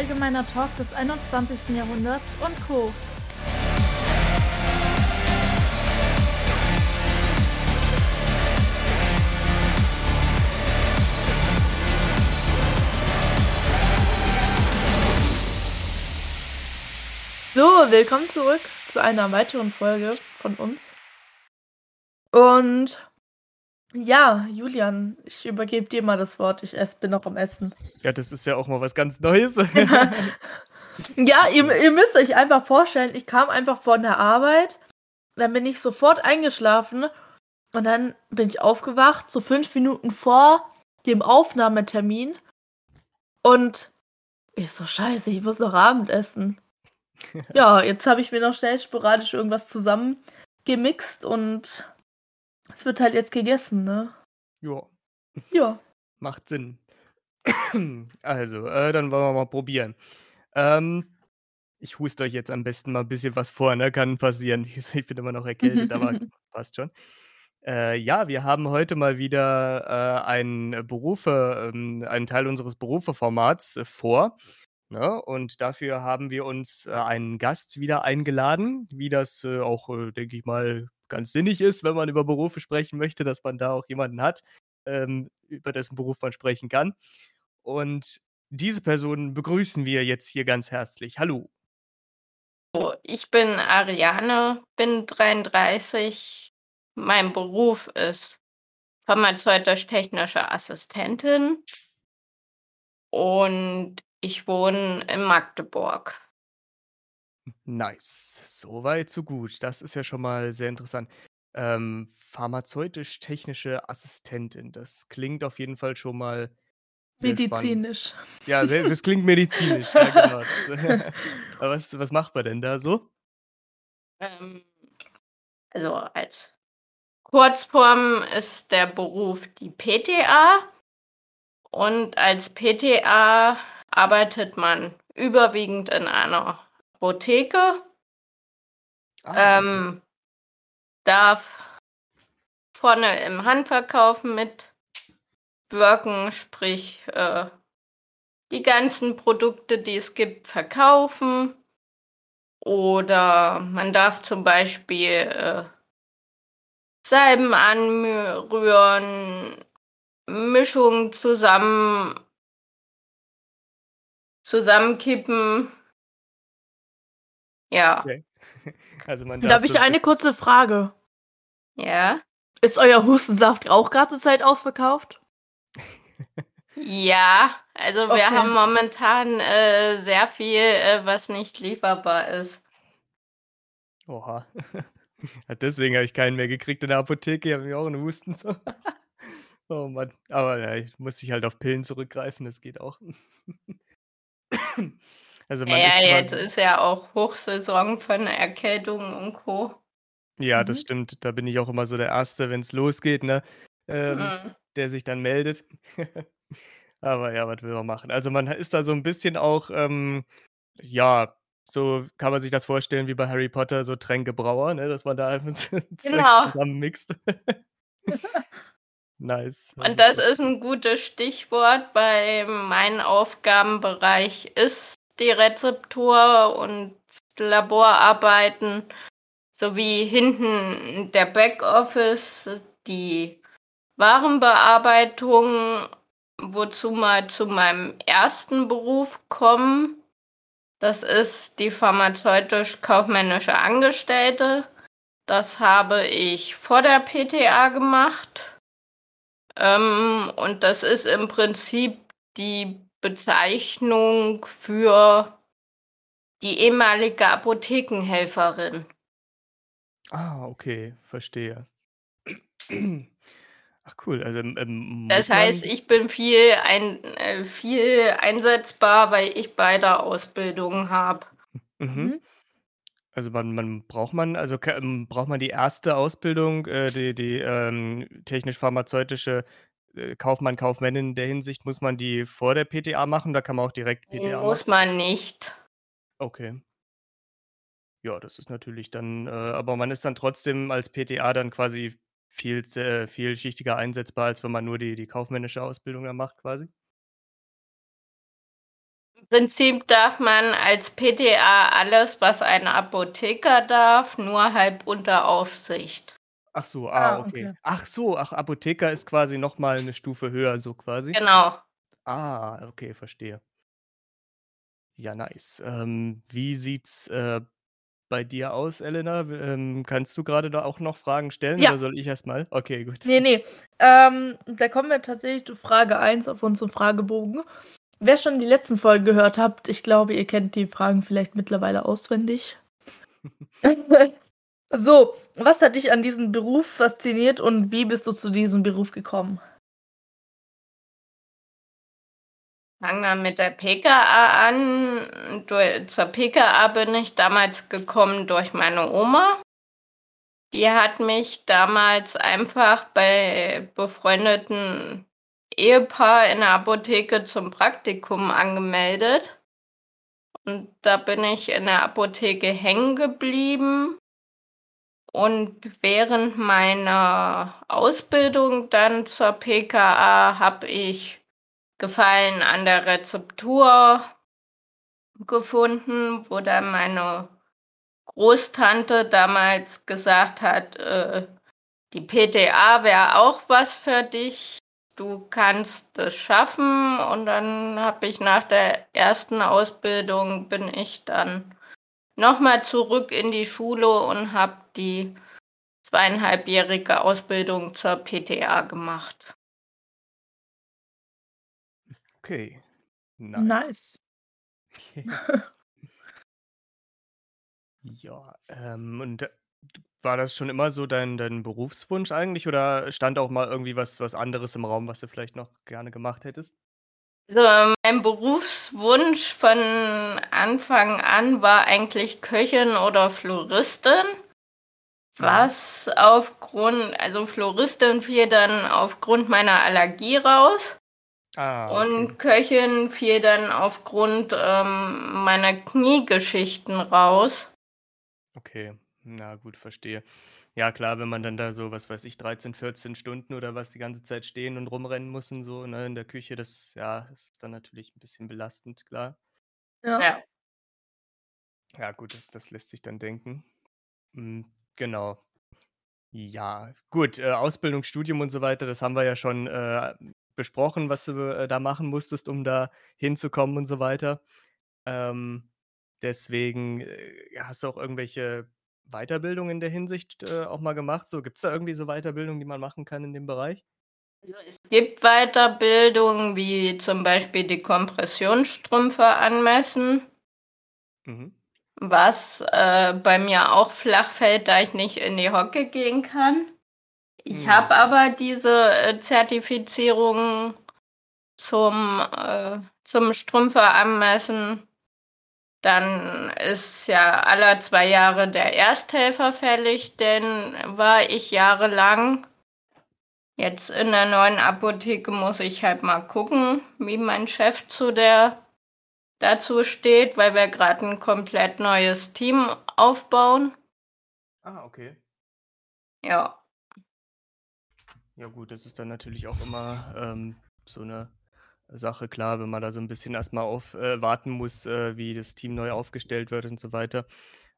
allgemeiner Talk des 21. Jahrhunderts und Co. So, willkommen zurück zu einer weiteren Folge von uns. Und ja, Julian, ich übergebe dir mal das Wort. Ich ess, bin noch am Essen. Ja, das ist ja auch mal was ganz Neues. ja, ihr, ihr müsst euch einfach vorstellen, ich kam einfach von der Arbeit, dann bin ich sofort eingeschlafen und dann bin ich aufgewacht, so fünf Minuten vor dem Aufnahmetermin. Und ich so, scheiße, ich muss noch Abendessen. ja, jetzt habe ich mir noch schnell sporadisch irgendwas zusammengemixt und es wird halt jetzt gegessen, ne? Ja. Ja. Macht Sinn. Also, äh, dann wollen wir mal probieren. Ähm, ich huste euch jetzt am besten mal ein bisschen was vor, ne? Kann passieren. Ich bin immer noch erkältet, aber passt schon. Äh, ja, wir haben heute mal wieder äh, einen Berufe, ähm, einen Teil unseres Berufeformats äh, vor. Ne? Und dafür haben wir uns äh, einen Gast wieder eingeladen, wie das äh, auch, äh, denke ich mal, ganz sinnig ist, wenn man über Berufe sprechen möchte, dass man da auch jemanden hat, ähm, über dessen Beruf man sprechen kann. Und diese Person begrüßen wir jetzt hier ganz herzlich. Hallo. Ich bin Ariane, bin 33. Mein Beruf ist pharmazeutisch-technische Assistentin und ich wohne in Magdeburg. Nice. So weit, so gut. Das ist ja schon mal sehr interessant. Ähm, pharmazeutisch-technische Assistentin. Das klingt auf jeden Fall schon mal sehr spannend. Medizinisch. Ja, sehr, das klingt medizinisch. Ja, genau. Aber was, was macht man denn da so? Ähm, also als Kurzform ist der Beruf die PTA und als PTA arbeitet man überwiegend in einer Apotheke. Ah, Ähm, darf vorne im Handverkauf mitwirken, sprich äh, die ganzen Produkte, die es gibt, verkaufen. Oder man darf zum Beispiel äh, Salben anrühren, Mischungen zusammen zusammenkippen. Ja. okay. Also man Da darf habe ich so ein eine kurze Frage. Ja. Ist euer Hustensaft auch gerade zur Zeit ausverkauft? Ja, also wir Okay. haben momentan äh, sehr viel, äh, was nicht lieferbar ist. Oha. Ja, deswegen habe ich keinen mehr gekriegt in der Apotheke. Ich habe mir auch einen Husten. So. Oh Mann. Aber ja, ich muss ich halt auf Pillen zurückgreifen. Das geht auch. Also man Ja, ist jetzt ist ja auch Hochsaison von Erkältungen und Co. Ja, das Mhm. stimmt. Da bin ich auch immer so der Erste, wenn es losgeht, ne? Ähm, Mhm. der sich dann meldet. Aber ja, was will man machen? Also man ist da so ein bisschen auch, ähm, ja, so kann man sich das vorstellen wie bei Harry Potter, so Tränkebrauer, ne? Dass man da einfach Genau. zusammenmixt. Nice. Das Und das ist ein gutes Stichwort, weil mein Aufgabenbereich ist die Rezeptur und Laborarbeiten sowie hinten der Backoffice, die Warenbearbeitung, wozu mal zu meinem ersten Beruf kommen. Das ist die pharmazeutisch-kaufmännische Angestellte. Das habe ich vor der PTA gemacht. Ähm, und das ist im Prinzip die Bezeichnung für die ehemalige Apothekenhelferin. Ah, okay, verstehe. Ach cool, also, ähm, Das muss heißt, ich bin viel, ein, äh, viel einsetzbar, weil ich beide Ausbildungen habe. Mhm. Mhm. Also man man braucht man also ähm, braucht man die erste Ausbildung, äh, die die, ähm, technisch-pharmazeutische, Kaufmann, Kaufmännin in der Hinsicht, muss man die vor der PTA machen oder kann man auch direkt PTA Muss machen? man nicht. Okay. Ja, das ist natürlich dann äh, aber man ist dann trotzdem als PTA dann quasi viel äh, vielschichtiger einsetzbar, als wenn man nur die die kaufmännische Ausbildung dann macht quasi? Prinzip darf man als PTA alles, was ein Apotheker darf, nur halb unter Aufsicht. Ach so, ah, Ah, okay. okay. Ach so, ach, Apotheker ist quasi noch mal 'ne Stufe höher so quasi? Genau. Ah, okay, verstehe. Ja, nice. Ähm, wie sieht's, äh, bei dir aus, Elena? W ähm, kannst du grade da auch noch Fragen stellen Ja. oder soll ich erst mal? Okay, gut. Ne, ne. Ähm, da kommen wir tatsächlich zu Frage 1 auf unserem Fragebogen. Wer schon die letzten Folgen gehört habt, ich glaube, ihr kennt die Fragen vielleicht mittlerweile auswendig. So, was hat dich an diesem Beruf fasziniert und wie bist du zu diesem Beruf gekommen? Fangen wir mit der PKA an. Zur PKA bin ich damals gekommen durch meine Oma. Die hat mich damals einfach bei befreundeten Ehepaar in der Apotheke zum Praktikum angemeldet. Und da bin ich in der Apotheke hängen geblieben. Und während meiner Ausbildung dann zur PKA habe ich Gefallen an der Rezeptur gefunden, wo dann meine Großtante damals gesagt hat, äh, die PTA wäre auch was für dich. Du kannst es schaffen. Und dann habe ich nach der ersten Ausbildung bin ich dann noch mal zurück in die Schule und habe die zweieinhalbjährige Ausbildung zur PTA gemacht. Okay, nice. Nice. Ja, ähm, und, war das schon immer so dein dein Berufswunsch eigentlich oder stand auch mal irgendwie was was anderes im Raum, was du vielleicht noch gerne gemacht hättest? So, mein Berufswunsch von Anfang an war eigentlich Köchin oder Floristin. Mhm. Was aufgrund also Floristin fiel dann aufgrund meiner Allergie raus. Ah, okay. Und Köchin fiel dann aufgrund, ähm, meiner Kniegeschichten raus. Okay, na gut, verstehe. Ja klar, wenn man dann da so, was weiß ich, 13, 14 Stunden oder was die ganze Zeit stehen und rumrennen muss und so, ne, in der Küche, das ja, ist dann natürlich 'n bisschen belastend, klar. Ja. Ja. Gut, das das lässt sich dann denken. Hm, genau. Ja, gut, äh, Ausbildung, Studium und so weiter, das haben wir ja schon, äh, besprochen, was du, äh, da machen musstest, um da hinzukommen und so weiter. Ähm, deswegen, äh, hast du auch irgendwelche Weiterbildungen in der Hinsicht, äh, auch mal gemacht? So, gibt's da irgendwie so Weiterbildungen, die man machen kann in dem Bereich? Also, es gibt Weiterbildungen, wie zum Beispiel die Kompressionsstrümpfe anmessen. Mhm. Was, äh, bei mir auch flach fällt, da ich nicht in die Hocke gehen kann. Ich Mhm. habe aber diese, äh, Zertifizierung zum, äh zum Strümpfe anmessen. Dann ist ja alle 2 Jahre der Ersthelfer fällig, den war ich jahrelang. Jetzt in der neuen Apotheke muss ich halt mal gucken, wie mein Chef zu der dazu steht, weil wir grad 'n komplett neues Team aufbauen. Ah, okay. Ja. Ja gut, das ist dann natürlich auch immer, ähm, so 'ne Sache, klar, wenn man da so 'n bisschen erst mal auf äh, warten muss, äh, wie das Team neu aufgestellt wird und so weiter.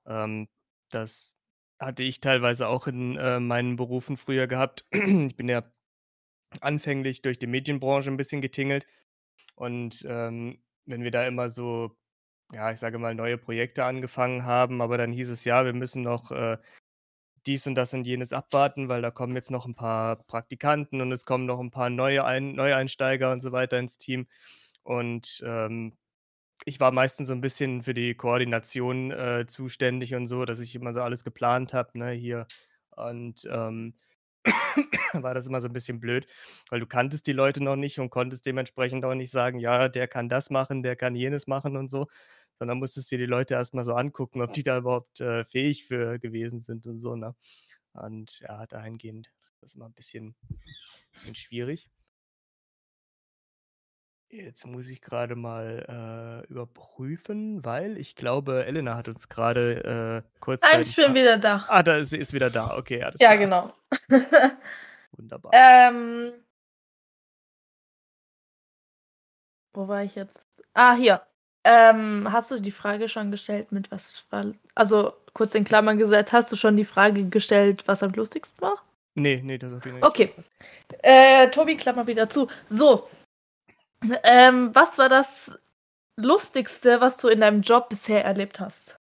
Ähm, das hatte ich teilweise auch in, äh, meinen Berufen früher gehabt. Ich bin ja anfänglich durch die Medienbranche 'n bisschen getingelt und, ähm, wenn wir da immer so, ja, ich sage mal, neue Projekte angefangen haben, aber dann hieß es: „Ja, wir müssen noch, äh, dies und das und jenes abwarten, weil da kommen jetzt noch 'n paar Praktikanten und es kommen noch 'n paar neue ein Neueinsteiger und so weiter ins Team.“ Und, ähm, ich war meistens so 'n bisschen für die Koordination, äh, zuständig und so, dass ich immer so alles geplant habe, ne, hier. Und, ähm, war das immer so 'n bisschen blöd, weil du kanntest die Leute noch nicht und konntest dementsprechend auch nicht sagen: „Ja, der kann das machen, der kann jenes machen“ und so, sondern musstest dir die Leute erst mal so angucken, ob die da überhaupt, äh, fähig für gewesen sind und so, ne? Und ja, dahingehend ist das immer 'n bisschen bisschen schwierig. Jetzt muss ich grade mal, äh, überprüfen, weil ich glaube, Elena hat uns grade, äh, Nein, kurzzeitig ich bin wieder da. ah, da ist sie ist wieder da. Okay, alles Ja, klar. genau. Wunderbar. Ähm Wo war ich jetzt? Ah, hier. Ähm, hast du die Frage schon gestellt mit was war also, kurz in Klammern gesetzt, hast du schon die Frage gestellt, was am lustigsten war? Ne, ne, das habe ich nicht. Okay. Äh, Tobi, Klammer wieder zu. So. Ähm, was war das Lustigste, was du in deinem Job bisher erlebt hast?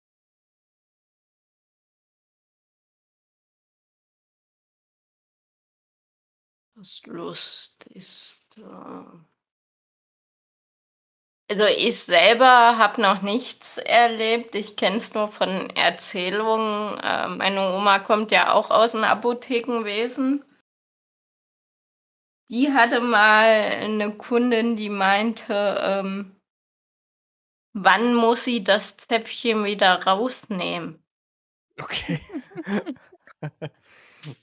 Das Lustigste. Also ich selber habe noch nichts erlebt. Ich kenne es nur von Erzählungen. Äh, meine Oma kommt ja auch aus dem Apothekenwesen. Die hatte mal eine Kundin, die meinte, ähm, wann muss sie das Zäpfchen wieder rausnehmen? Okay.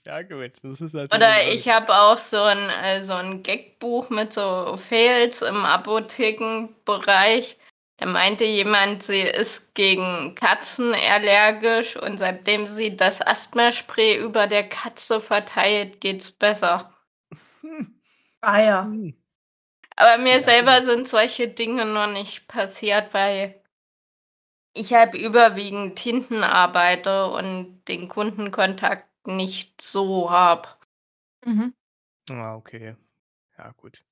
Ja gut, das ist natürlich Oder ich habe auch so ein, äh, so 'n Gagbuch mit so Fails im Apothekenbereich. Da meinte jemand, sie ist gegen Katzen allergisch und seitdem sie das Asthmaspray über der Katze verteilt, geht's besser. Ah ja. Hm. Aber mir Ja, selber genau. sind solche Dinge noch nicht passiert, weil ich halt überwiegend hinten arbeite und den Kundenkontakt nicht so habe. Mhm. Ah, okay. Ja, gut.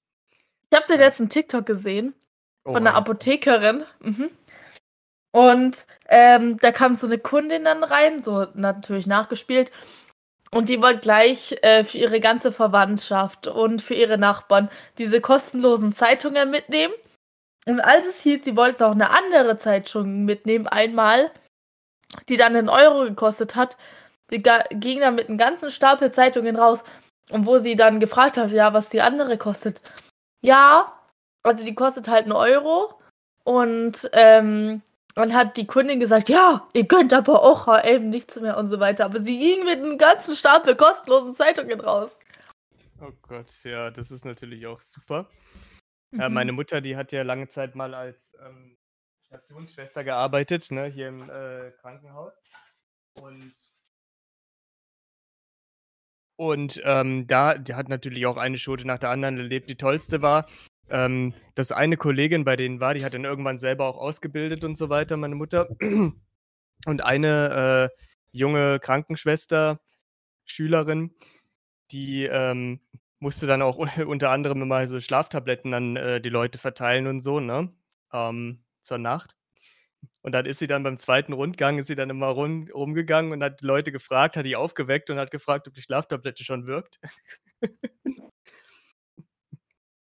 Ich habe den letzten TikTok gesehen von Oha, einer. Apothekerin. Mhm. Und, ähm, da kam so 'ne Kundin dann rein, so natürlich nachgespielt. Und die wollte gleich, äh, für ihre ganze Verwandtschaft und für ihre Nachbarn diese kostenlosen Zeitungen mitnehmen. Und als es hieß, sie wollten auch 'ne andere Zeitung mitnehmen einmal, die dann 'nen Euro gekostet hat, die ging dann mit 'nem ganzen Stapel Zeitungen raus. Und wo sie dann gefragt hat, ja, was die andere kostet. Ja, also die kostet halt 'n Euro. Und, ähm, dann hat die Kundin gesagt: „Ja, ihr könnt aber auch HM nichts mehr“ und so weiter. Aber sie ging mit 'nem ganzen Stapel kostenlosen Zeitungen raus. Oh Gott, ja, das ist natürlich auch super. Meine Mhm. Mutter, die hat ja lange Zeit mal als, ähm, Stationsschwester gearbeitet, ne, hier im, äh, Krankenhaus. Und und, ähm, da die hat natürlich auch eine Schote nach der anderen erlebt. Die tollste war, ähm, dass eine Kollegin bei denen war, die hat dann irgendwann selber auch ausgebildet und so weiter, meine Mutter. Und eine, äh, junge Krankenschwester, Schülerin, die, ähm, musste dann auch unter anderem immer so Schlaftabletten an, äh, die Leute verteilen und so, ne, ähm, zur Nacht. Und dann ist sie dann beim 2. Rundgang ist sie dann immer rum rumgegangen und hat Leute gefragt, hat die aufgeweckt und hat gefragt, ob die Schlaftablette schon wirkt.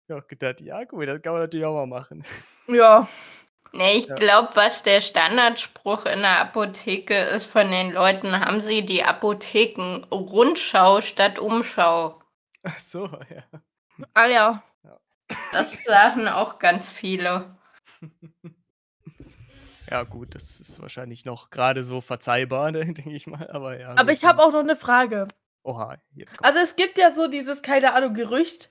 Ich habe auch gedacht: „Ja gut, das kann man natürlich auch mal machen.“ Ja. Ne, ich Ja. glaube, was der Standardspruch in der Apotheke ist von den Leuten: „Haben Sie die Apotheken-Rundschau statt Umschau?“ Ach so, ja. Ah ja. Ja. Das sagen auch ganz viele. Ja gut, das ist wahrscheinlich noch grade so verzeihbar, denke ich mal, aber ja, Aber ich habe auch noch 'ne Frage. Oha, jetzt kommt's. Also, es gibt ja so dieses, keine Ahnung, Gerücht,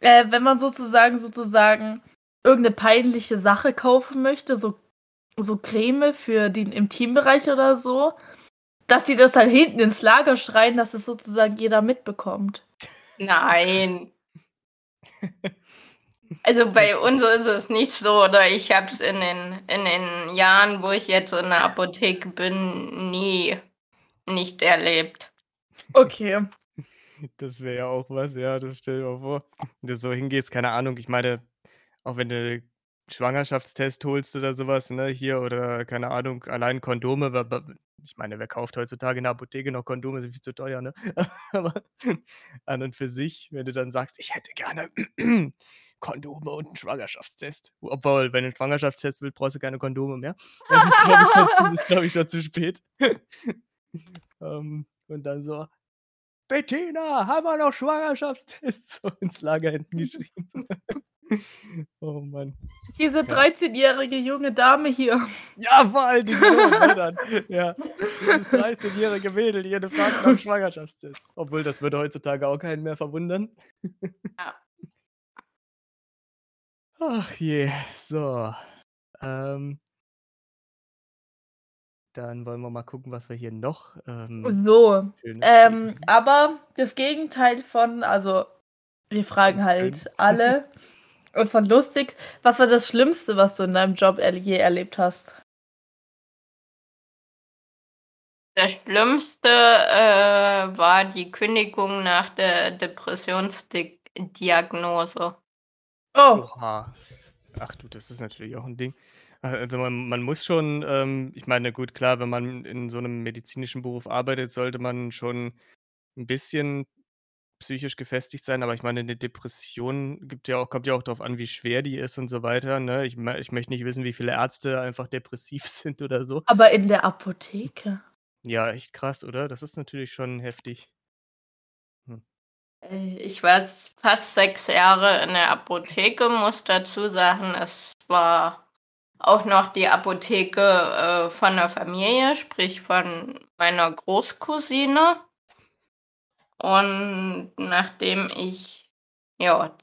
äh, wenn man sozusagen sozusagen irgend 'ne peinliche Sache kaufen möchte, so so Creme für den Intimbereich oder so, dass die das dann hinten ins Lager schreien, dass es sozusagen jeder mitbekommt. Nein. Also, bei uns ist es nicht so oder ich habe es in den in den Jahren, wo ich jetzt in der Apotheke bin, nie nicht erlebt. Okay. Das wäre ja auch was, ja, das stell dir mal vor, wenn du so hingehst, keine Ahnung, ich meine, auch wenn du Schwangerschaftstest holst oder so was, ne, hier oder keine Ahnung, allein Kondome, ich meine, wer kauft heutzutage in der Apotheke noch Kondome, sind viel zu teuer, ne? Aber an und für sich, wenn du dann sagst: „Ich hätte gerne Kondome und 'n Schwangerschaftstest.“ Obwohl, wenn du 'n Schwangerschaftstest willst, brauchst du keine Kondome mehr. Das ist, glaube ich, glaube ich, schon zu spät. Ähm, und dann so: „Bettina, haben wir noch Schwangerschaftstests?“ So ins Lager hinten geschrien. Oh Mann. Diese Ja. 13-jährige junge Dame hier. Ja, vor allen Dingen ne, dann. Ja, dieses 13-jährige Mädel hier, die fragt nach 'm Schwangerschaftstest. Obwohl, das würde heutzutage auch keinen mehr verwundern. Ja. Ach je, so. Ähm dann wollen wir mal gucken, was wir hier noch, ähm, So, ähm, aber das Gegenteil von also, wir fragen halt alle Und von lustig, was war das Schlimmste, was du in deinem Job je erlebt hast? Das Schlimmste äh, war die Kündigung nach der Depressionsdiagnose. Oh, Oha. Ach du, das ist natürlich auch ein Ding. Also man, man muss schon, ähm, ich meine, gut, klar, wenn man in so einem medizinischen Beruf arbeitet, sollte man schon ein bisschen psychisch gefestigt sein, aber ich meine, eine Depression gibt ja auch, kommt ja auch darauf an, wie schwer die ist und so weiter. Ne? Ich, ich möchte nicht wissen, wie viele Ärzte einfach depressiv sind oder so. aber in der Apotheke. Ja, echt krass, oder? Das ist natürlich schon heftig. Äh, Ich war fast sechs Jahre in der Apotheke, muss dazu sagen, es war auch noch die Apotheke äh, von der Familie, sprich von meiner Großcousine. Und nachdem ich ja,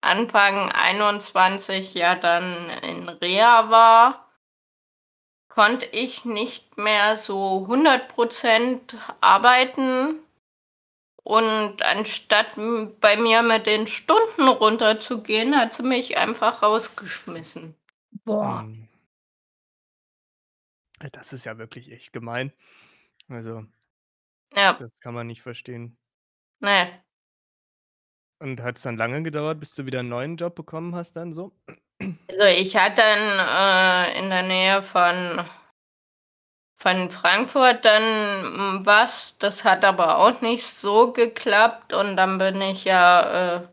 Anfang 21 ja dann in Reha war, konnte ich nicht mehr so 100% arbeiten. Und anstatt bei mir mit den Stunden runterzugehen, hat sie mich einfach rausgeschmissen. Boah. Hm. Ja, Das ist ja wirklich echt gemein. Also, Ja, das kann man nicht verstehen. ne. Und hat es dann lange gedauert, bis du wieder einen neuen Job bekommen hast dann so? Also ich hatte dann äh, in der Nähe von, von Frankfurt dann mm, was, das hat aber auch nicht so geklappt und dann bin ich ja äh,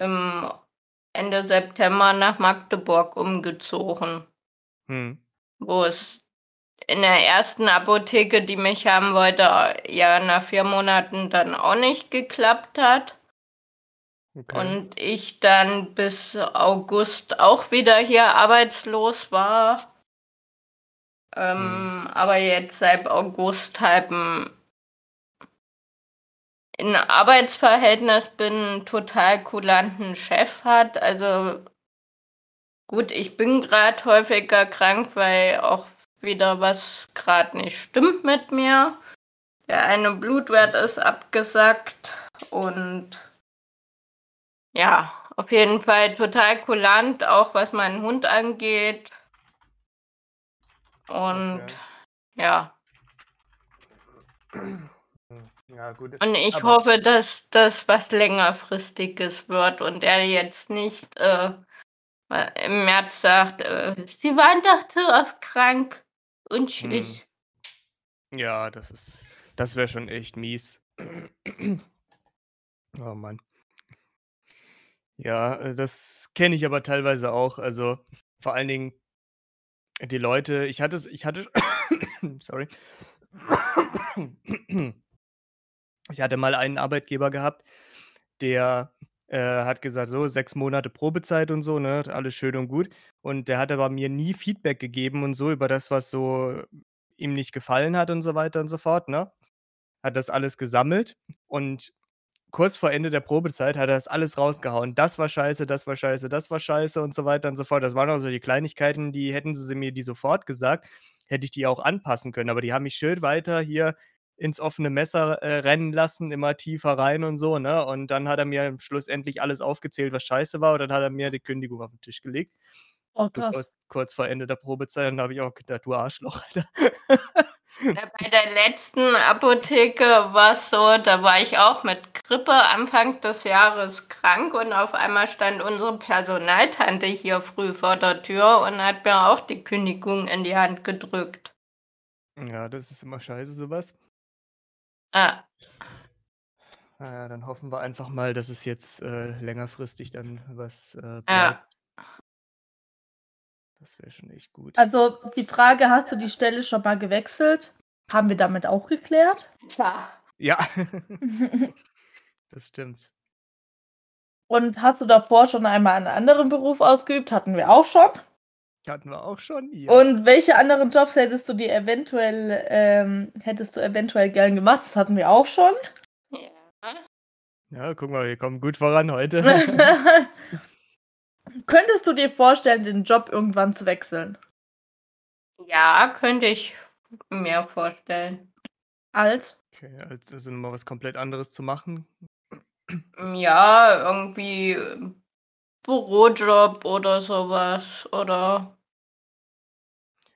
im Ende September nach Magdeburg umgezogen, Hm. wo es in der ersten Apotheke, die mich haben wollte, ja nach vier Monaten dann auch nicht geklappt hat. Okay. Und ich dann bis August auch wieder hier arbeitslos war. Ähm, Aber jetzt seit August halt m- in Arbeitsverhältnis bin, total kulanten Chef hat. Also gut, ich bin gerade häufiger krank, weil auch wieder was gerade nicht stimmt mit mir. Der eine Blutwert ist abgesackt und ja, auf jeden Fall total kulant, auch was meinen Hund angeht. Und Okay. ja. Ja, gut. und ich Aber- hoffe, dass das was längerfristiges wird und er jetzt nicht äh, im März sagt, äh, sie waren doch so oft krank und schwich. Ja, das ist, das wäre schon echt mies. Oh Mann. Ja, äh, das kenne ich aber teilweise auch. Also vor allen Dingen die Leute, ich hatte es, ich hatte, sorry. Ich hatte mal einen Arbeitgeber gehabt, der äh, hat gesagt, so sechs Monate Probezeit und so, ne, alles schön und gut. Und der hat aber mir nie Feedback gegeben und so über das, was so ihm nicht gefallen hat und so weiter und so fort, ne? Hat das alles gesammelt und kurz vor Ende der Probezeit hat er das alles rausgehauen. Das war scheiße, das war scheiße, das war scheiße und so weiter und so fort. Das waren auch so die Kleinigkeiten, die hätten sie mir die sofort gesagt, hätte ich die auch anpassen können. Aber die haben mich schön weiter hier ins offene Messer äh, rennen lassen, immer tiefer rein und so, ne? Und dann hat er mir schlussendlich alles aufgezählt, was scheiße war, und dann hat er mir die Kündigung auf den Tisch gelegt. Oh, krass. kurz, kurz vor Ende der Probezeit, und da habe ich auch gedacht, du Arschloch, Alter. Bei der letzten Apotheke war es so, da war ich auch mit Grippe Anfang des Jahres krank und auf einmal stand unsere Personaltante hier früh vor der Tür und hat mir auch die Kündigung in die Hand gedrückt. Ja, das ist immer scheiße, sowas. Ah, Naja, dann hoffen wir einfach mal, dass es jetzt äh, längerfristig dann was äh, bleibt. ja. Das wäre schon echt gut. Also die Frage, hast du die Stelle schon mal gewechselt? Haben wir damit auch geklärt? Ja. Ja, das stimmt. Und hast du davor schon einmal einen anderen Beruf ausgeübt? Hatten wir auch schon. Hatten wir auch schon. Ja. Und welche anderen Jobs hättest du dir eventuell, ähm, hättest du eventuell gern gemacht? Das hatten wir auch schon. ja. ja, guck mal, wir kommen gut voran heute. Könntest du dir vorstellen, den Job irgendwann zu wechseln? Ja, könnte ich mir vorstellen. Als? Okay, also, nochmal was komplett anderes zu machen. Ja, irgendwie, Bürojob oder sowas oder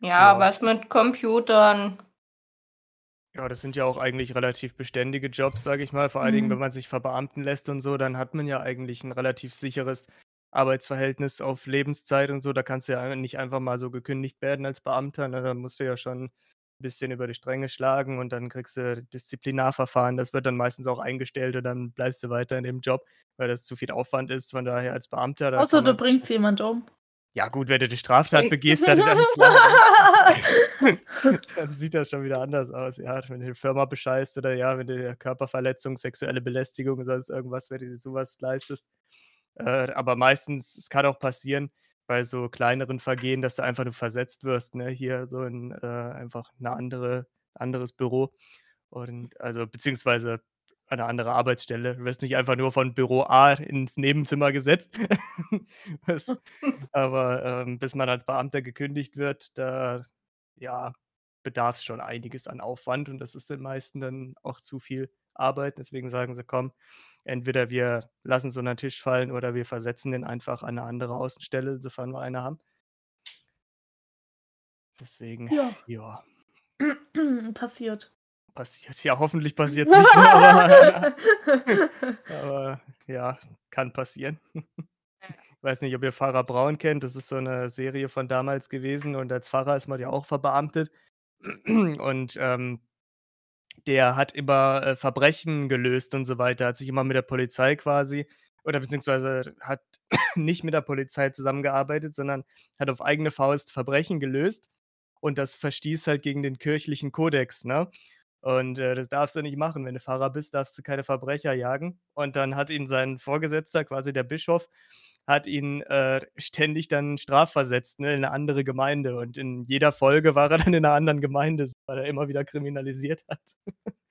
ja, Ja. was mit Computern. Ja, das sind ja auch eigentlich relativ beständige Jobs, sage ich mal. Vor allen Dingen, wenn Mhm. man sich verbeamten lässt und so, dann hat man ja eigentlich ein relativ sicheres Arbeitsverhältnis auf Lebenszeit und so. Da kannst du ja nicht einfach mal so gekündigt werden als Beamter, ne? Da musst du ja schon bisschen über die Stränge schlagen und dann kriegst du Disziplinarverfahren. Das wird dann meistens auch eingestellt und dann bleibst du weiter in dem Job, weil das zu viel Aufwand ist. Von daher als Beamter, da Außer du bringst jemand um. Ja gut, wenn du 'ne Straftat begehst, dann dann klar, dann sieht das schon wieder anders aus. Ja, wenn du 'ne Firma bescheißt oder ja, wenn du Körperverletzung, sexuelle Belästigung, sonst irgendwas, wenn du dir so was leistest. Äh, aber meistens es kann auch passieren bei so kleineren Vergehen, dass du einfach nur versetzt wirst, ne, hier so in, äh, einfach 'ne andere anderes Büro und also beziehungsweise an 'ne andere Arbeitsstelle. Du wirst nicht einfach nur von Büro A ins Nebenzimmer gesetzt. Das aber, ähm, bis man als Beamter gekündigt wird, da, ja, bedarf's schon einiges an Aufwand und das ist den meisten dann auch zu viel Arbeit. Deswegen sagen sie: „Komm, entweder wir lassen's unter 'n Tisch fallen oder wir versetzen den einfach an 'ne andere Außenstelle, sofern wir eine haben.“ Deswegen, Ja. ja. Passiert. Passiert. Ja, hoffentlich passiert's nicht, aber aber ja, kann passieren. Ich weiß nicht, ob ihr Pfarrer Braun kennt. Das ist so 'ne Serie von damals gewesen und als Pfarrer ist man ja auch verbeamtet. Und, ähm, der hat immer, äh, Verbrechen gelöst und so weiter, hat sich immer mit der Polizei quasi oder beziehungsweise hat nicht mit der Polizei zusammengearbeitet, sondern hat auf eigene Faust Verbrechen gelöst und das verstieß halt gegen den kirchlichen Kodex, ne? Und, äh, das darfst du nicht machen. Wenn du Pfarrer bist, darfst du keine Verbrecher jagen. Und dann hat ihn sein Vorgesetzter, quasi der Bischof hat ihn, äh, ständig dann strafversetzt, ne, in 'ne andere Gemeinde und in jeder Folge war er dann in 'ner anderen Gemeinde, weil er immer wieder kriminalisiert hat.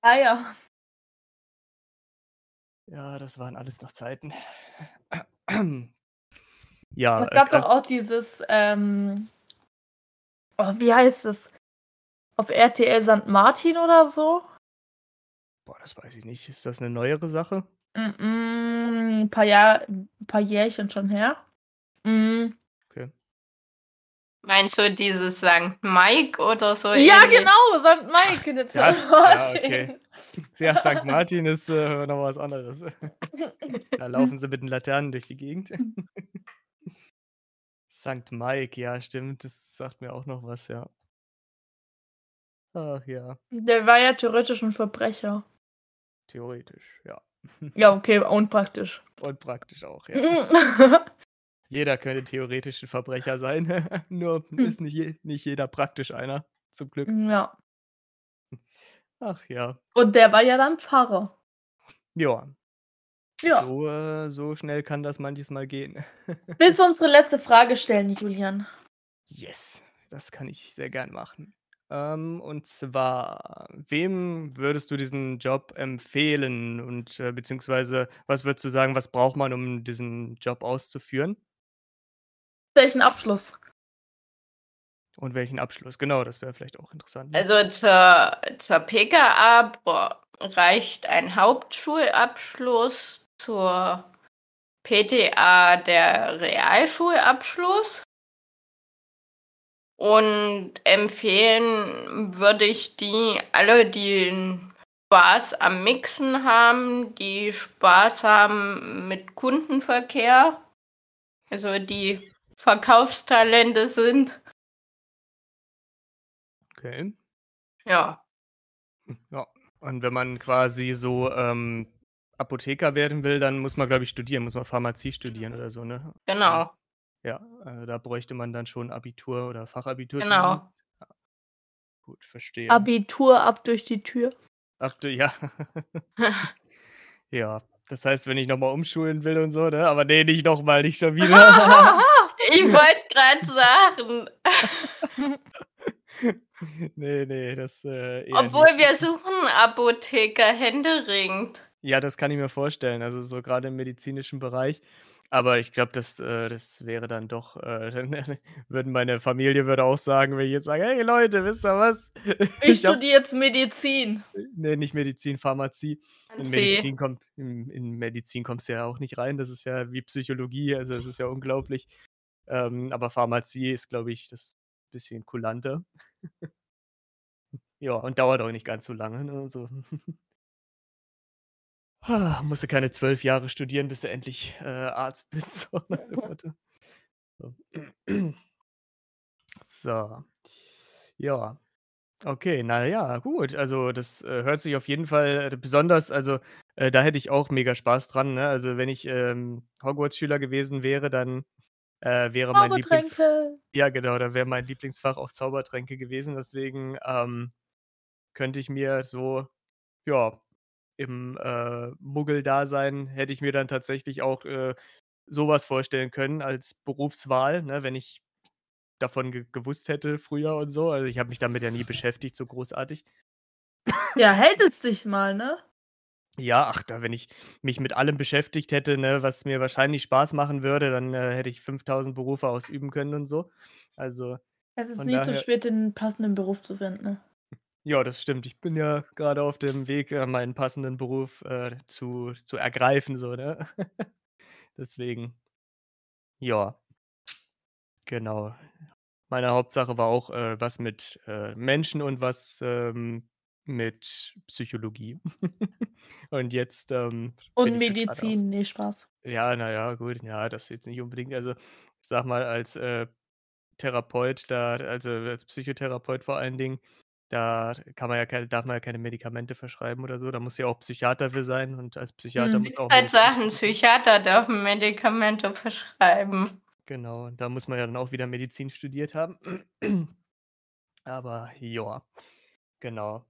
Ah ja. Ja, das waren alles noch Zeiten. Ja, Es äh, gab doch grad auch dieses, ähm oh, wie heißt es? Auf RTL St. Martin oder so? Boah, das weiß ich nicht. Ist das 'ne neuere Sache? Mm, paar Jahr 'n paar Jährchen schon her. Hm. Okay. Meinst du dieses Sankt Mike oder so Ja, ähnlich? genau, Sankt Mike der Das St. ja, okay. Martin. Ja, Sankt Martin ist, äh, noch was anderes. Da laufen sie mit den Laternen durch die Gegend. Sankt Mike, ja, stimmt, das sagt mir auch noch was, ja. Ach ja. Der war ja theoretisch 'n Verbrecher. Theoretisch, ja. Ja, okay, und praktisch. Und praktisch auch, ja. Jeder könnte theoretisch 'n Verbrecher sein, nur Hm. ist nicht nicht jeder praktisch einer, zum Glück. Ja. Ach ja. Und der war ja dann Pfarrer. Ja. Ja. So, äh so schnell kann das manches Mal gehen. Willst du unsere letzte Frage stellen, Julian? Yes, das kann ich sehr gern machen. Ähm, und zwar, wem würdest du diesen Job empfehlen und, äh, beziehungsweise was würdest du sagen, was braucht man, um diesen Job auszuführen? Welchen Abschluss? Und welchen Abschluss? Genau, das wäre vielleicht auch interessant, ne? Also zur zur PKA reicht ein Hauptschulabschluss, zur PTA der Realschulabschluss. Und empfehlen würde ich die alle, die Spaß am Mixen haben, die Spaß haben mit Kundenverkehr, also die Verkaufstalente sind. Okay. Ja. Ja. Und wenn man quasi so, ähm, Apotheker werden will, dann muss man, glaube ich, studieren, muss man Pharmazie studieren oder so, ne? Genau. Ja, also da bräuchte man dann schon Abitur oder Fachabitur Genau. zumindest. Ja. Gut, verstehe. Abitur ab durch die Tür. Ach du, ja. Ja, das heißt, wenn ich noch mal umschulen will und so, ne? Aber ne, nicht noch mal, nicht schon wieder. Ich wollte grad sagen. Ne, ne, das, äh, eher Obwohl nicht. wir suchen Apotheker händeringend. Ja, das kann ich mir vorstellen. Also, so grade im medizinischen Bereich. Aber ich glaube, das äh, das wäre dann doch äh, dann würden meine Familie würde auch sagen, wenn ich jetzt sage: „Hey Leute, wisst ihr was? Ich Ich habe“ studiere jetzt Medizin. Ne, nicht Medizin, Pharmazie. In. Medizin kommt in in Medizin kommst du ja auch nicht rein. Das ist ja wie Psychologie, also das ist ja unglaublich. Ähm, aber Pharmazie ist, glaube ich, das bisschen kulanter. Ja, und dauert auch nicht ganz so lange, ne, also Musst du keine 12 Jahre studieren, bis du endlich, äh, Arzt bist, so. So. Ja. Okay, na ja, gut. Also, das, äh, hört sich auf jeden Fall äh, besonders also, äh, da hätte ich auch mega Spaß dran, ne? Also, wenn ich, ähm, Hogwarts-Schüler gewesen wäre, dann, äh, wäre mein Zaubertränke. ja genau, dann wäre mein Lieblingsfach auch Zaubertränke gewesen. Deswegen, ähm, könnte ich mir so, ja, im, äh, Muggeldasein hätte ich mir dann tatsächlich auch, äh, so was vorstellen können als Berufswahl, ne, wenn ich davon ge gewusst hätte früher und so. Also, ich habe mich damit ja nie beschäftigt, so großartig. Ja, hättest dich mal, ne? Ja, ach, da wenn ich mich mit allem beschäftigt hätte, ne, was mir wahrscheinlich Spaß machen würde, dann, äh, hätte ich 5.000 Berufe ausüben können und so. Also, Es ist von nie zu daher spät, den passenden Beruf zu finden, ne? Ja, das stimmt. Ich bin ja grade auf dem Weg, äh, meinen passenden Beruf, äh, zu zu ergreifen so, ne? Deswegen. Ja. Genau. Meine Hauptsache war auch, äh, was mit, äh, Menschen und was, ähm, mit Psychologie. Und jetzt, ähm, Und Medizin, ne, Spaß. Ja, na ja, gut, ja, das jetzt nicht unbedingt. Also, ich sage mal, als, äh, Therapeut da also, als Psychotherapeut vor allen Dingen, da kann man ja keine darf man ja keine Medikamente verschreiben oder so. Da musst du ja auch Psychiater für sein und als Psychiater musst du auch Halt Sachen. Psychiater dürfen Medikamente verschreiben. Genau, da muss man ja dann auch wieder Medizin studiert haben. Aber ja, genau.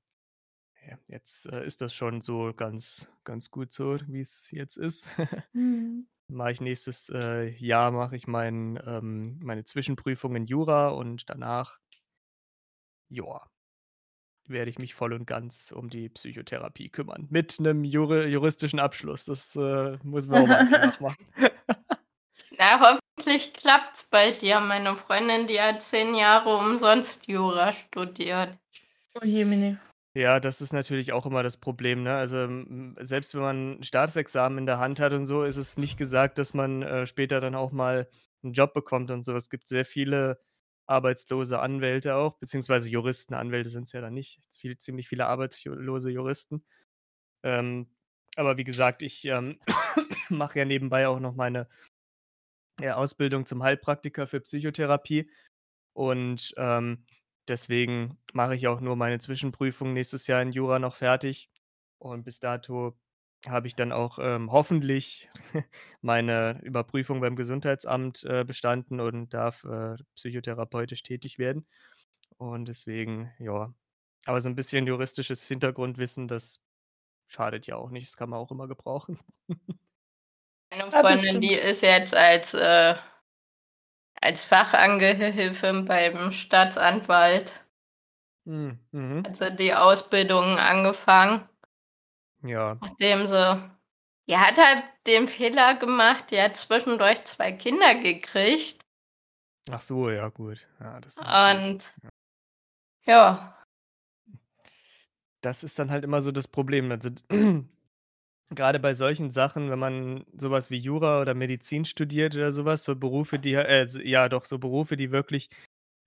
Jetzt, äh, ist das schon so ganz ganz gut so, wie's jetzt ist. Mhm. Mache ich nächstes, äh, Jahr mache ich mein ähm, meine Zwischenprüfung in Jura und danach ja werde ich mich voll und ganz um die Psychotherapie kümmern mit 'nem juri juristischen Abschluss. Das, äh, muss mir auch mal nachmachen. Na, hoffentlich klappt's bei dir. Meine Freundin, die hat 10 Jahre umsonst Jura studiert. Oh Jemine. Ja, das ist natürlich auch immer das Problem, ne? Also, selbst wenn man 'n Staatsexamen in der Hand hat und so, ist es nicht gesagt, dass man, äh, später dann auch mal 'n Job bekommt und so. Es gibt sehr viele arbeitslose Anwälte auch, beziehungsweise Juristen. Anwälte sind's ja dann nicht. Viel ziemlich viele arbeitslose Juristen. Ähm, aber wie gesagt, ich, ähm, mache ja nebenbei auch noch meine, ja, Ausbildung zum Heilpraktiker für Psychotherapie und, ähm, deswegen mache ich auch nur meine Zwischenprüfung nächstes Jahr in Jura noch fertig. Und bis dato habe ich dann auch, ähm, hoffentlich meine Überprüfung beim Gesundheitsamt, äh, bestanden und darf, äh, psychotherapeutisch tätig werden. Und deswegen, ja aber so 'n bisschen juristisches Hintergrundwissen, das schadet ja auch nicht. Das kann man auch immer gebrauchen. Meine Ja, Freundin, die stimmt. ist jetzt als, äh als Fachangehilfin beim Staatsanwalt Hm, mhm. hat sie die Ausbildung angefangen. Ja. Nachdem sie die hat halt den Fehler gemacht, die hat zwischendurch 2 Kinder gekriegt. Ach so, ja gut. Ja, das Und ja. ja. Das ist dann halt immer so das Problem. Also, grade bei solchen Sachen, wenn man so was wie Jura oder Medizin studiert oder so was, so Berufe, die äh, ja doch, so Berufe, die wirklich,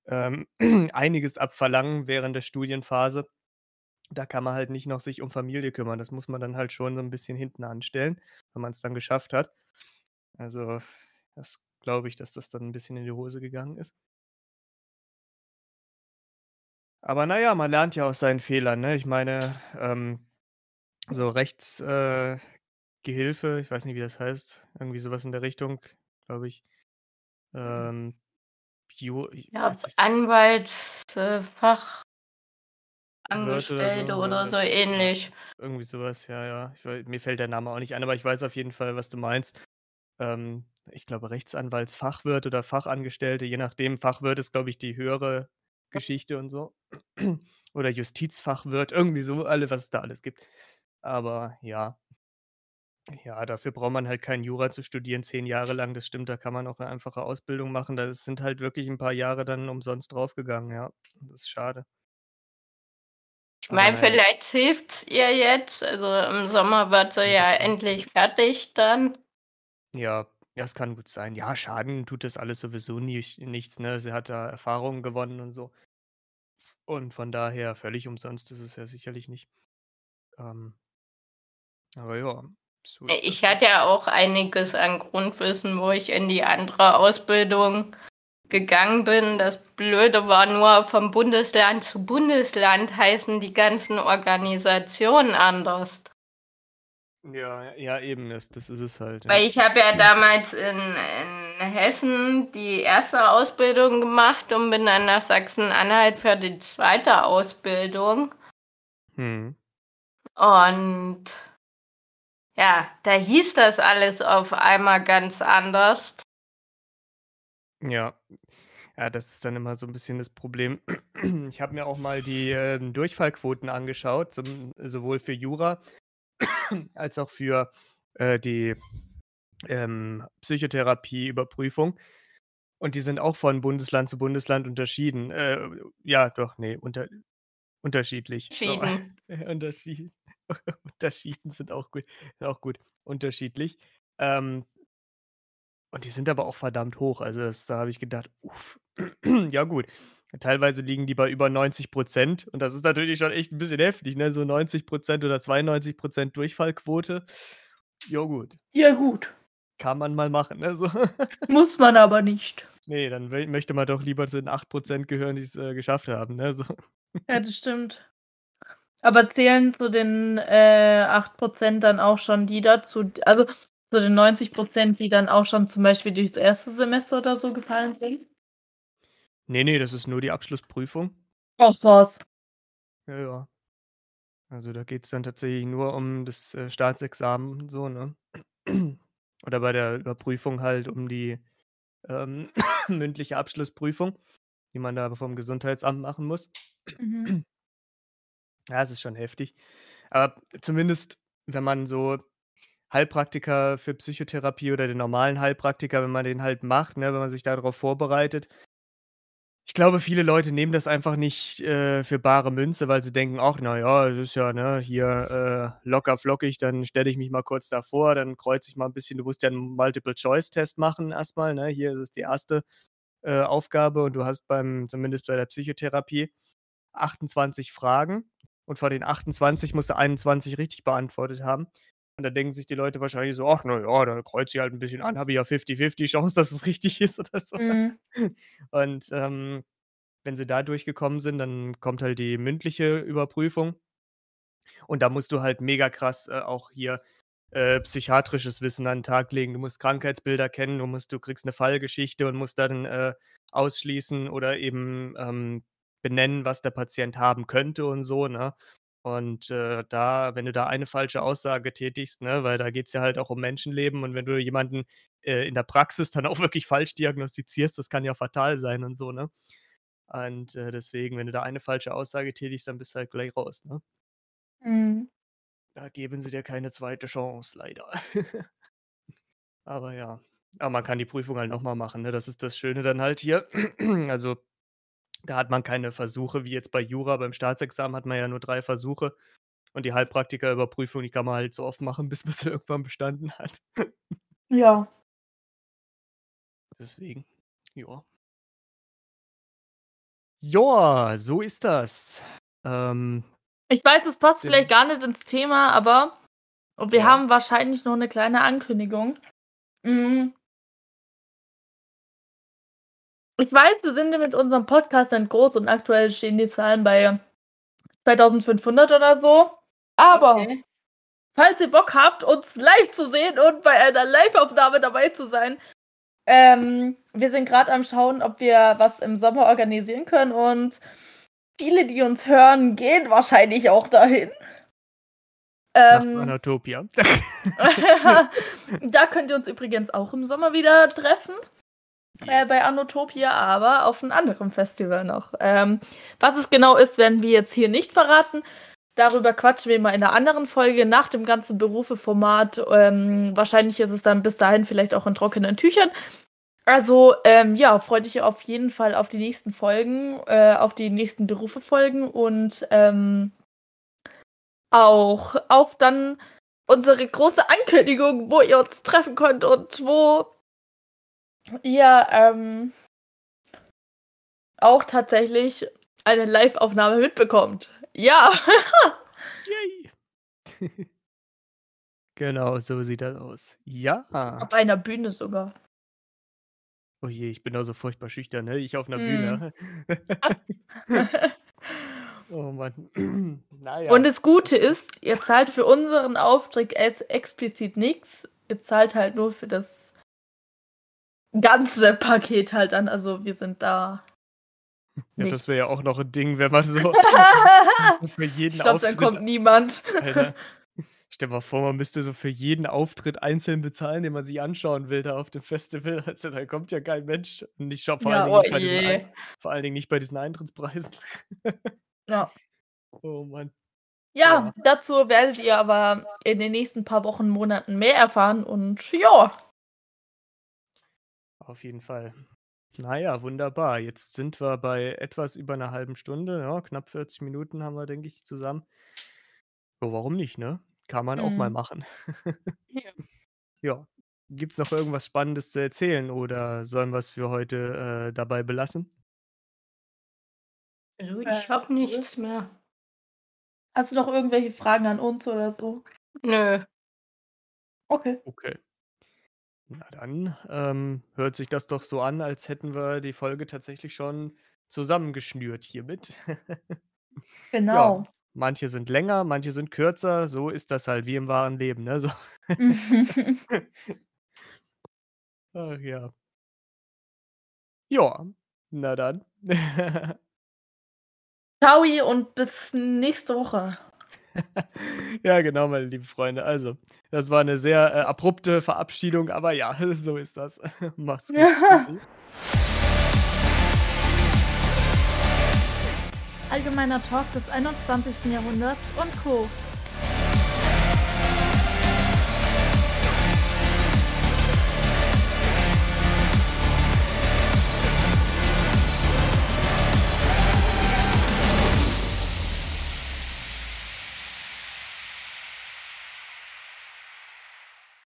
ähm, einiges abverlangen während der Studienphase. Da kann man halt nicht noch sich um Familie kümmern. Das muss man dann halt schon so 'n bisschen hinten anstellen, wenn man's dann geschafft hat. Also, das glaube ich, dass das dann 'n bisschen in die Hose gegangen ist. Aber na ja, man lernt ja aus seinen Fehlern, ne? Ich meine, ähm, so Rechts äh, ich weiß nicht, wie das heißt, irgendwie so was in der Richtung, glaube ich. Ähm, Ju Ja, es ist Anwalts äh, Wirt oder so, ja, oder so ähnlich. irgendwie so was, ja, ja. Ich mir fällt der Name auch nicht ein, aber ich weiß auf jeden Fall, was du meinst. Ähm, ich glaube, Rechtsanwaltsfachwirt oder Fachangestellte, je nachdem. Fachwirt ist, glaube ich, die höhere Geschichte und so. Oder Justizfachwirt, irgendwie so, alle was es da alles gibt. Aber ja. Ja, dafür braucht man halt kein Jura zu studieren, 10 Jahre lang. Das stimmt, da kann man auch 'ne einfache Ausbildung machen. Da sind halt wirklich 'n paar Jahre dann umsonst draufgegangen, ja. Das ist schade. Ich meine, vielleicht hilft's ihr jetzt. Also, im Sommer wird sie ja endlich fertig dann. Ja, es kann gut sein. Ja, schaden tut das alles sowieso nicht nichts, ne? Sie hat da Erfahrungen gewonnen und so. Und von daher völlig umsonst ist es ja sicherlich nicht. Ähm aber ja, so Äh, ich das hatte ja auch einiges an Grundwissen, wo ich in die andere Ausbildung gegangen bin. Das Blöde war nur, vom Bundesland zu Bundesland heißen die ganzen Organisationen anders. Ja, ja, eben, das das ist es halt, ja. Weil ich habe ja damals in in Hessen die 1. Ausbildung gemacht und bin dann nach Sachsen-Anhalt für die 2. Ausbildung. Mhm. Und ja, da hieß das alles auf einmal ganz anders. Ja. Ja, das ist dann immer so 'n bisschen das Problem. Ich habe mir auch mal die, ähm, Durchfallquoten angeschaut, zum sowohl für Jura als auch für, äh, die, ähm, Psychotherapieüberprüfung. Und die sind auch von Bundesland zu Bundesland unterschieden. Äh, ja, doch, ne, unter unterschiedlich. So, Schieden. Unterschied unterschieden sind auch gut auch gut. Unterschiedlich. Ähm und die sind aber auch verdammt hoch. Also, das da habe ich gedacht: „Uff.“ Ja gut, teilweise liegen die bei über 90 % und das ist natürlich schon echt 'n bisschen heftig, ne? So 90 % oder 92 % Durchfallquote. Ja gut. Ja, gut. Kann man mal machen, ne, so. Muss man aber nicht. Ne, dann möchte man doch lieber zu den 8 % gehören, die's, äh, geschafft haben, ne, so. Ja, das stimmt. Aber zählen zu den, äh, 8 % dann auch schon die dazu also, zu den 90 %, die dann auch schon zum Beispiel durchs 1. Semester oder so gefallen sind? Ne, ne, das ist nur die Abschlussprüfung. Ach was. Ja, ja. Also, da geht's dann tatsächlich nur um das, äh, Staatsexamen so, ne? Oder bei der Überprüfung halt um die, ähm, mündliche Abschlussprüfung, die man da aber vom Gesundheitsamt machen muss. Mhm. Ja, es ist schon heftig. Aber zumindest, wenn man so Heilpraktiker für Psychotherapie oder den normalen Heilpraktiker, wenn man den halt macht, ne, wenn man sich da drauf vorbereitet ich glaube, viele Leute nehmen das einfach nicht, äh, für bare Münze, weil sie denken: „Ach, na ja, das ist ja, ne, hier, äh, locker flockig, dann stelle ich mich mal kurz davor, dann kreuze ich mal 'n bisschen“ du musst ja 'n Multiple-Choice-Test machen erst mal, ne? Hier ist es die 1., äh, Aufgabe und du hast beim zumindest bei der Psychotherapie 28 Fragen und von den 28 musst du 21 richtig beantwortet haben. Und da denken sich die Leute wahrscheinlich so: „Ach, na ja, da kreuze ich halt 'n bisschen an, habe ich ja fifty-fifty Chance, dass es richtig ist“ oder so. Mhm. Und, ähm, wenn sie da durchgekommen sind, dann kommt halt die mündliche Überprüfung. Und da musst du halt mega krass, äh, auch hier, äh, psychiatrisches Wissen an 'n Tag legen. Du musst Krankheitsbilder kennen, du musst du kriegst 'ne Fallgeschichte und musst dann, äh, ausschließen oder eben, ähm, benennen, was der Patient haben könnte und so, ne? Und, äh, da wenn du da eine falsche Aussage tätigst, ne, weil da geht's ja halt auch um Menschenleben und wenn du jemanden, äh, in der Praxis dann auch wirklich falsch diagnostizierst, das kann ja fatal sein und so, ne? Und, äh, deswegen, wenn du da eine falsche Aussage tätigst, dann bist du halt gleich raus, ne? Mhm. Da geben sie dir keine 2. Chance, leider. Aber ja. Aber man kann die Prüfung halt noch mal machen, ne? Das ist das Schöne dann halt hier. Also, da hat man keine Versuche wie jetzt bei Jura. Beim Staatsexamen hat man ja nur 3 Versuche und die Heilpraktikerüberprüfung, die kann man halt so oft machen, bis man sie irgendwann bestanden hat. Ja. Deswegen, ja. Ja, so ist das. Ähm Ich weiß, es passt vielleicht gar nicht ins Thema, aber wir Ja. haben wahrscheinlich noch 'ne kleine Ankündigung. Hm Ich weiß, wir sind mit unserem Podcast dann groß und aktuell stehen die Zahlen bei 2.500 oder so. Aber Okay. falls ihr Bock habt, uns live zu sehen und bei einer Liveaufnahme dabei zu sein, ähm, wir sind grad am Schauen, ob wir was im Sommer organisieren können und viele, die uns hören, gehen wahrscheinlich auch dahin. Nach Ähm. Da könnt ihr uns übrigens auch im Sommer wieder treffen, äh, Yes. bei Anotopia, aber auf 'n anderem Festival noch. Ähm, was es genau ist, werden wir jetzt hier nicht verraten. darüber quatschen wir mal in einer anderen Folge nach dem ganzen Berufe-Format. Ähm, wahrscheinlich ist es dann bis dahin vielleicht auch in trockenen Tüchern. Also, ähm, ja, freue dich auf jeden Fall auf die nächsten Folgen, äh, auf die nächsten Berufe-Folgen und ähm, auch auf dann unsere große Ankündigung, wo ihr uns treffen könnt und wo ihr ähm, auch tatsächlich eine Live-Aufnahme mitbekommt. Ja. Genau, so sieht das aus. Ja. Auf einer Bühne sogar. Oh je, ich bin da so furchtbar schüchtern, ne? Ich auf einer Mm. Bühne. oh Mann. naja. Und das Gute ist, ihr zahlt für unseren Auftritt ex explizit nichts. Ihr zahlt halt nur für das ganze Paket halt an. Also wir sind da. ja, das nichts. wäre ja auch noch ein Ding, wenn man so für jeden Ich glaube, Auftritt. dann kommt niemand. Alter. Stell dir mal vor, man müsste so für jeden Auftritt einzeln bezahlen, den man sich anschauen will, da auf dem Festival. Also, da kommt ja kein Mensch. Und nicht, vor, Ja, allen oh Dingen nicht bei diesen je. Ein, vor allen Dingen nicht bei diesen Eintrittspreisen. Ja. oh Mann. ja, Ja. dazu werdet ihr aber in den nächsten paar Wochen, Monaten mehr erfahren. Und ja, Auf jeden Fall. Naja, wunderbar. Jetzt sind wir bei etwas über einer halben Stunde. Ja, knapp 40 Minuten haben wir, denke ich, zusammen. So, warum nicht, ne? Kann man auch mal Mhm. machen. Ja. ja. Gibt es noch irgendwas Spannendes zu erzählen oder sollen wir es für heute äh, dabei belassen? Also, Äh, ich habe nichts mehr. hast du noch irgendwelche Fragen an uns oder so? Nö. Okay. Okay. Na dann ähm, hört sich das doch so an, als hätten wir die Folge tatsächlich schon zusammengeschnürt hiermit. Genau. Ja, manche sind länger, manche sind kürzer. So ist das halt wie im wahren Leben, ne? So. Ach ja. Ja, na dann. Ciao und bis nächste Woche. ja, genau, meine lieben Freunde. Also, das war eine sehr äh, abrupte Verabschiedung, aber ja, so ist das. Macht's gut. Tschüssi. Allgemeiner Talk des 21. Jahrhunderts und Co.